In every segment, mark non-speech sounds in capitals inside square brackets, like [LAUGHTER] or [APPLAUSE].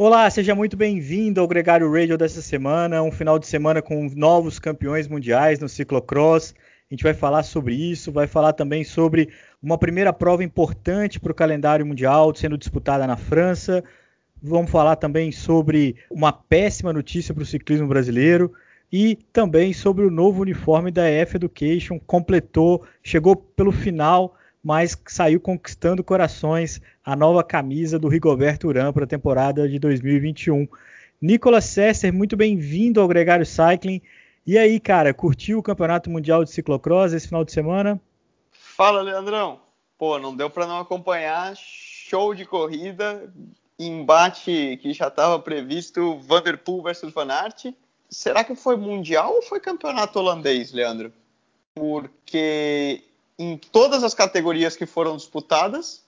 Olá, seja muito bem-vindo ao Gregário Radio dessa semana, um final de semana com novos campeões mundiais no ciclocross. A gente vai falar sobre isso, vai falar também sobre uma primeira prova importante para o calendário mundial sendo disputada na França. Vamos falar também sobre uma péssima notícia para o ciclismo brasileiro e também sobre o novo uniforme da EF Education. Completou, chegou pelo final mas saiu conquistando corações a nova camisa do Rigoberto Urán para a temporada de 2021. Nicolas Sesser, muito bem-vindo ao Gregário Cycling. E aí, cara, curtiu o Campeonato Mundial de Ciclocross esse final de semana? Fala, Leandrão. Pô, não deu para não acompanhar. Show de corrida, embate que já estava previsto, Vanderpool versus Van Aert. Será que foi mundial ou foi campeonato holandês, Leandro? Porque em todas as categorias que foram disputadas,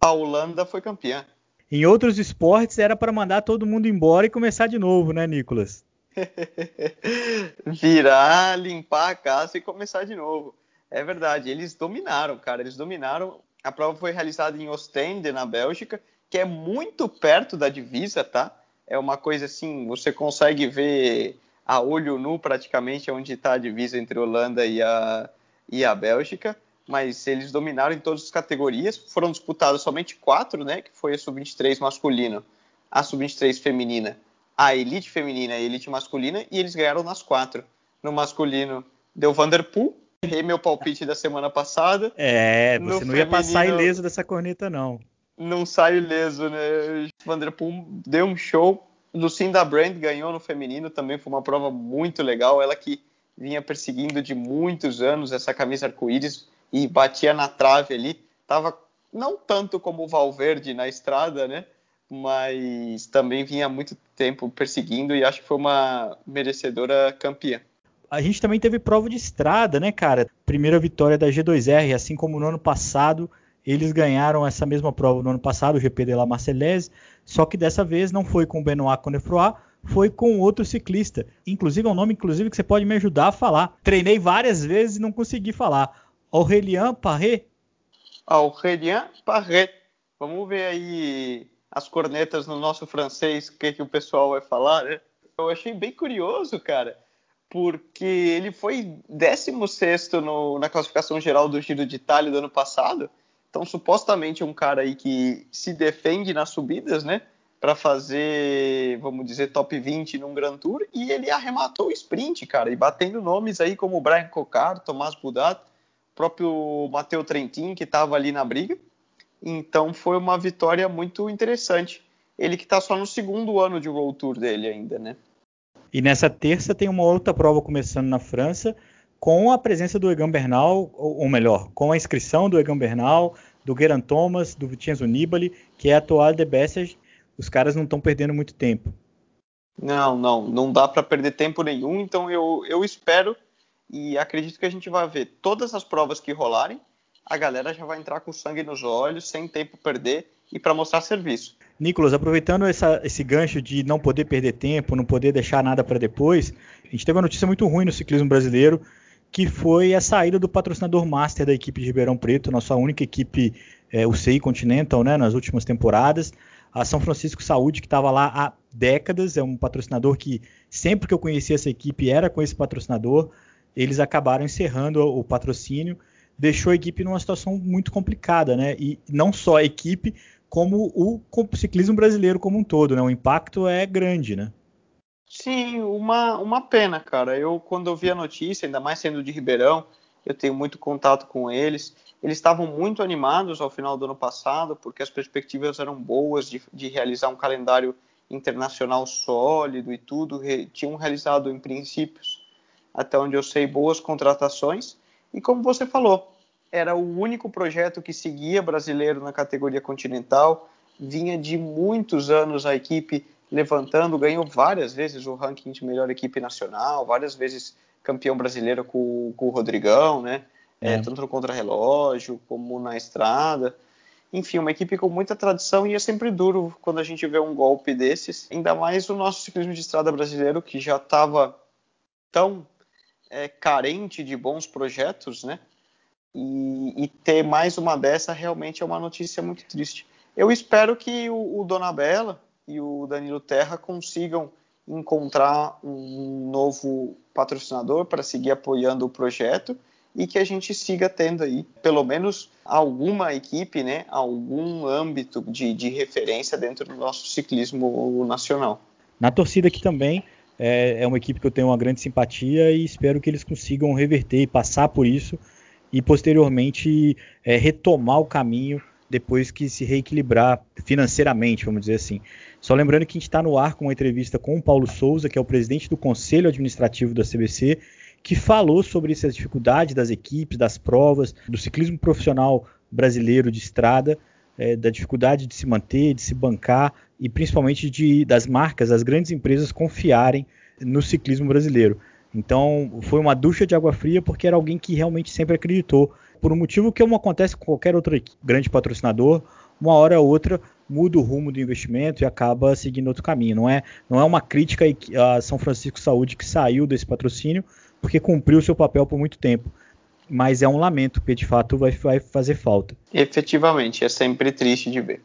a Holanda foi campeã. Em outros esportes era para mandar todo mundo embora e começar de novo, né, Nicolas? [LAUGHS] Virar, limpar a casa e começar de novo. É verdade, eles dominaram, cara, eles dominaram. A prova foi realizada em Ostende, na Bélgica, que é muito perto da divisa, tá? É uma coisa assim, você consegue ver a olho nu praticamente onde está a divisa entre a Holanda e a, e a Bélgica, mas eles dominaram em todas as categorias. Foram disputadas somente quatro, né? Que foi a sub-23 masculino, a sub-23 feminina, a elite feminina e a elite masculina, e eles ganharam nas quatro. No masculino deu Vanderpool, errei meu palpite da semana passada. É, você no não ia passar ileso dessa corneta, não. Não sai ileso, né? Vanderpool deu um show. Lucinda Brand ganhou no feminino, também foi uma prova muito legal. Ela que vinha perseguindo de muitos anos essa camisa arco-íris e batia na trave ali. Tava não tanto como o Valverde na estrada, né? Mas também vinha muito tempo perseguindo e acho que foi uma merecedora campeã. A gente também teve prova de estrada, né, cara? Primeira vitória da G2R, assim como no ano passado, eles ganharam essa mesma prova no ano passado, o GP de la Marseillaise, só que dessa vez não foi com o Benoit Connefroy, foi com outro ciclista. Inclusive é um nome inclusive que você pode me ajudar a falar. Treinei várias vezes e não consegui falar. Aurélien Parré. Aurélien Parré. Vamos ver aí as cornetas no nosso francês, o que, que o pessoal vai falar, né? Eu achei bem curioso, cara, porque ele foi 16 na classificação geral do Giro de Itália do ano passado. Então, supostamente, um cara aí que se defende nas subidas, né? Para fazer, vamos dizer, top 20 num Grand Tour e ele arrematou o sprint, cara, e batendo nomes aí como Brian Cocard, Tomás Budat, próprio Matteo Trentin, que estava ali na briga. Então foi uma vitória muito interessante. Ele que está só no segundo ano de World Tour dele ainda, né? E nessa terça tem uma outra prova começando na França, com a presença do Egan Bernal, ou melhor, com a inscrição do Egan Bernal, do Geraint Thomas, do Vincenzo Nibali, que é a de Bessage, os caras não estão perdendo muito tempo. Não, não, não dá para perder tempo nenhum. Então eu, eu espero e acredito que a gente vai ver todas as provas que rolarem. A galera já vai entrar com sangue nos olhos, sem tempo perder e para mostrar serviço. Nicolas, aproveitando essa, esse gancho de não poder perder tempo, não poder deixar nada para depois, a gente teve uma notícia muito ruim no ciclismo brasileiro, que foi a saída do patrocinador master da equipe de Ribeirão Preto, nossa única equipe, é, UCI Continental, né, nas últimas temporadas a São Francisco Saúde, que estava lá há décadas, é um patrocinador que sempre que eu conheci essa equipe era com esse patrocinador. Eles acabaram encerrando o patrocínio, deixou a equipe numa situação muito complicada, né? E não só a equipe, como o ciclismo brasileiro como um todo, né? O impacto é grande, né? Sim, uma, uma pena, cara. Eu, quando eu vi a notícia, ainda mais sendo de Ribeirão, eu tenho muito contato com eles. Eles estavam muito animados ao final do ano passado, porque as perspectivas eram boas de, de realizar um calendário internacional sólido e tudo. Re, tinham realizado, em princípios, até onde eu sei, boas contratações. E como você falou, era o único projeto que seguia brasileiro na categoria continental. Vinha de muitos anos a equipe levantando, ganhou várias vezes o ranking de melhor equipe nacional, várias vezes campeão brasileiro com, com o Rodrigão, né? É. É, tanto no contrarrelógio como na estrada. Enfim, uma equipe com muita tradição e é sempre duro quando a gente vê um golpe desses. Ainda mais o nosso ciclismo de estrada brasileiro, que já estava tão é, carente de bons projetos, né? E, e, ter mais uma dessa realmente é uma notícia muito triste. Eu espero que o, o Dona Bela, e o Danilo Terra consigam encontrar um novo patrocinador para seguir apoiando o projeto e que a gente siga tendo aí, pelo menos, alguma equipe, né, algum âmbito de, de referência dentro do nosso ciclismo nacional. Na torcida aqui também, é, é, uma equipe que eu tenho uma grande simpatia e espero que eles consigam reverter e passar por isso e posteriormente é, retomar o caminho depois que se reequilibrar financeiramente, vamos dizer assim. Só lembrando que a gente está no ar com uma entrevista com o Paulo Souza, que é o presidente do Conselho Administrativo da CBC, que falou sobre essas dificuldades das equipes, das provas, do ciclismo profissional brasileiro de estrada, é, da dificuldade de se manter, de se bancar e principalmente de, das marcas, das grandes empresas confiarem no ciclismo brasileiro. Então foi uma ducha de água fria porque era alguém que realmente sempre acreditou por um motivo que não acontece com qualquer outro grande patrocinador, uma hora ou outra muda o rumo do investimento e acaba seguindo outro caminho. Não é, não é uma crítica a São Francisco Saúde que saiu desse patrocínio porque cumpriu seu papel por muito tempo. Mas é um lamento, porque de fato vai, vai fazer falta. Efetivamente, é sempre triste de ver.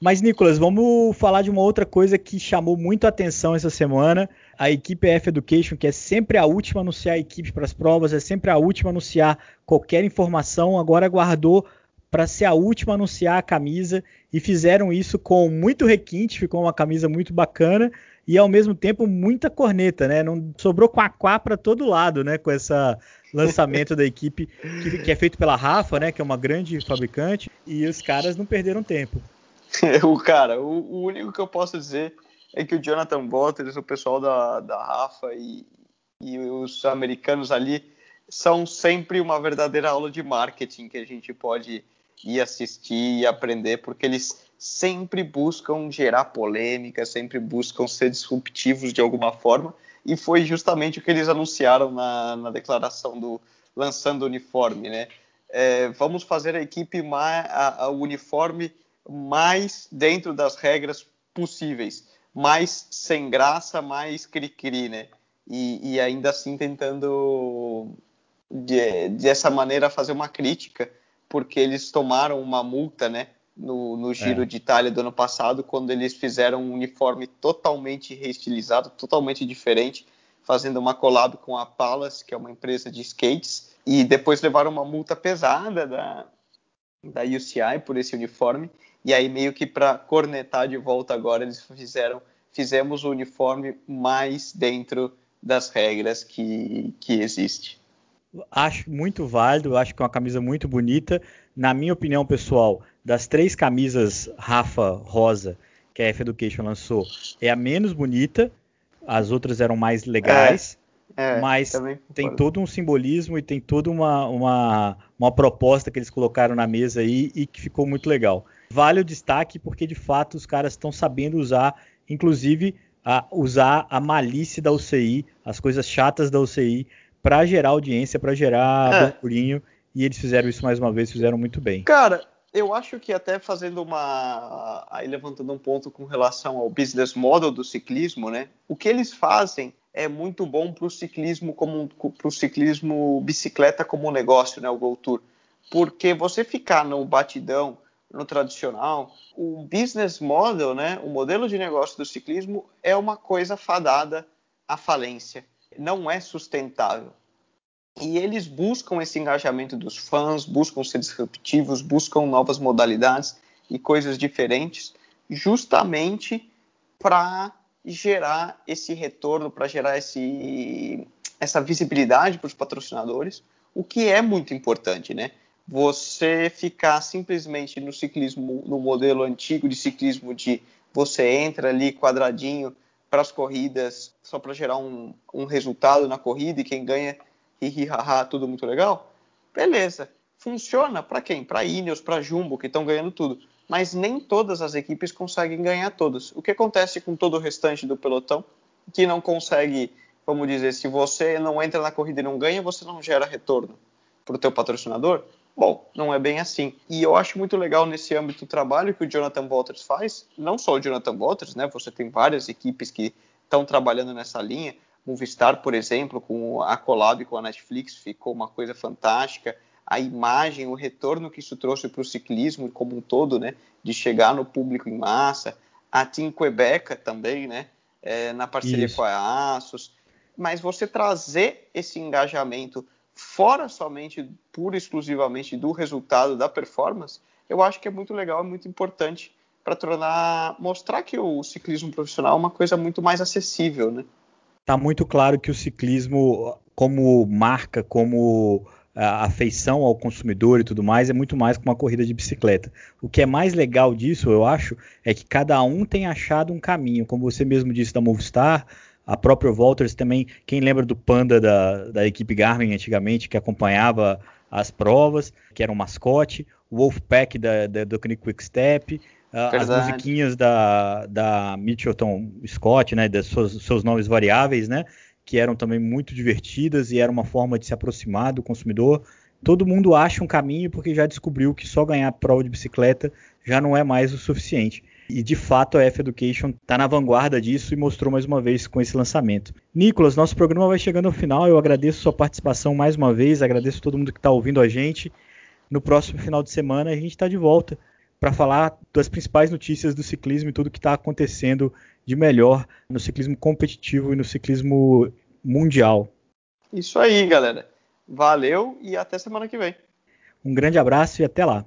Mas, Nicolas, vamos falar de uma outra coisa que chamou muito a atenção essa semana. A equipe F Education, que é sempre a última a anunciar a equipe para as provas, é sempre a última a anunciar qualquer informação, agora aguardou para ser a última a anunciar a camisa e fizeram isso com muito requinte, ficou uma camisa muito bacana e ao mesmo tempo muita corneta, né? Não sobrou quá para todo lado, né? Com esse lançamento da equipe que, que, é feito pela Rafa, né? Que é uma grande fabricante e os caras não perderam tempo. [LAUGHS] o cara, o, o, único que eu posso dizer é que o Jonathan Bottas, o pessoal da, da Rafa e, e os americanos ali são sempre uma verdadeira aula de marketing que a gente pode ir assistir e aprender, porque eles sempre buscam gerar polêmica, sempre buscam ser disruptivos de alguma forma, e foi justamente o que eles anunciaram na, na declaração do lançando o uniforme, né? É, vamos fazer a equipe mais, a, a uniforme mais dentro das regras possíveis, mais sem graça, mais cri-cri, né? E, e, ainda assim tentando de, dessa maneira fazer uma crítica, porque eles tomaram uma multa, né? No, no Giro é. de Itália do ano passado, quando eles fizeram um uniforme totalmente reestilizado, totalmente diferente, fazendo uma collab com a Palace, que é uma empresa de skates, e depois levaram uma multa pesada da, da UCI por esse uniforme. E aí meio que para cornetar de volta agora eles fizeram fizemos o uniforme mais dentro das regras que, que existe. Acho muito válido, acho que é uma camisa muito bonita. Na minha opinião pessoal, das três camisas Rafa Rosa que a F Education lançou, é a menos bonita. As outras eram mais legais. É, é, mas tem todo um simbolismo e tem toda uma, uma, uma proposta que eles colocaram na mesa aí e que ficou muito legal vale o destaque porque de fato os caras estão sabendo usar, inclusive a, usar a malícia da UCI, as coisas chatas da UCI, para gerar audiência, para gerar é. burburinho. E eles fizeram isso mais uma vez, fizeram muito bem. Cara, eu acho que até fazendo uma. Aí levantando um ponto com relação ao business model do ciclismo, né? O que eles fazem é muito bom para o ciclismo como para o ciclismo bicicleta como negócio, né? O Go Tour. Porque você ficar no batidão no tradicional, o business model, né, o modelo de negócio do ciclismo é uma coisa fadada à falência, não é sustentável. E eles buscam esse engajamento dos fãs, buscam ser disruptivos, buscam novas modalidades e coisas diferentes, justamente para gerar esse retorno, para gerar esse, essa visibilidade para os patrocinadores, o que é muito importante, né? você ficar simplesmente no ciclismo, no modelo antigo de ciclismo de você entra ali quadradinho para as corridas só para gerar um, um, resultado na corrida e quem ganha, hi, haha, tudo muito legal, beleza. Funciona para quem? Para Ineos, para Jumbo, que estão ganhando tudo. Mas nem todas as equipes conseguem ganhar todas. O que acontece com todo o restante do pelotão que não consegue, vamos dizer, se você não entra na corrida e não ganha, você não gera retorno para o teu patrocinador? Bom, não é bem assim. E eu acho muito legal nesse âmbito o trabalho que o Jonathan Walters faz, não só o Jonathan Walters, né? Você tem várias equipes que estão trabalhando nessa linha. Movistar, por exemplo, com a collab com a Netflix, ficou uma coisa fantástica. A imagem, o retorno que isso trouxe para o ciclismo como um todo, né? De chegar no público em massa. a Team Quebec também, né? É, na parceria Isso. com a Asus. Mas você trazer esse engajamento fora somente, pura e exclusivamente do resultado da performance, eu acho que é muito legal, é muito importante para tornar, mostrar que o ciclismo profissional é uma coisa muito mais acessível, né? Tá muito claro que o ciclismo, como marca, como afeição ao consumidor e tudo mais, é muito mais que uma corrida de bicicleta. O que é mais legal disso, eu acho, é que cada um tem achado um caminho, como você mesmo disse da Movistar, a própria Walters também, quem lembra do Panda da, da equipe Garmin antigamente, que acompanhava as provas, que era um mascote, o Wolfpack da, da, do Quick Step, uh, as musiquinhas da, da Mitchelton Scott, né, das suas, seus nomes variáveis, né, que eram também muito divertidas e era uma forma de se aproximar do consumidor. Todo mundo acha um caminho porque já descobriu que só ganhar prova de bicicleta já não é mais o suficiente. E de fato a F Education está na vanguarda disso e mostrou mais uma vez com esse lançamento. Nicolas, nosso programa vai chegando ao final. Eu agradeço sua participação mais uma vez, agradeço todo mundo que está ouvindo a gente. No próximo final de semana a gente está de volta para falar das principais notícias do ciclismo e tudo que está acontecendo de melhor no ciclismo competitivo e no ciclismo mundial. Isso aí, galera. Valeu e até semana que vem. Um grande abraço e até lá.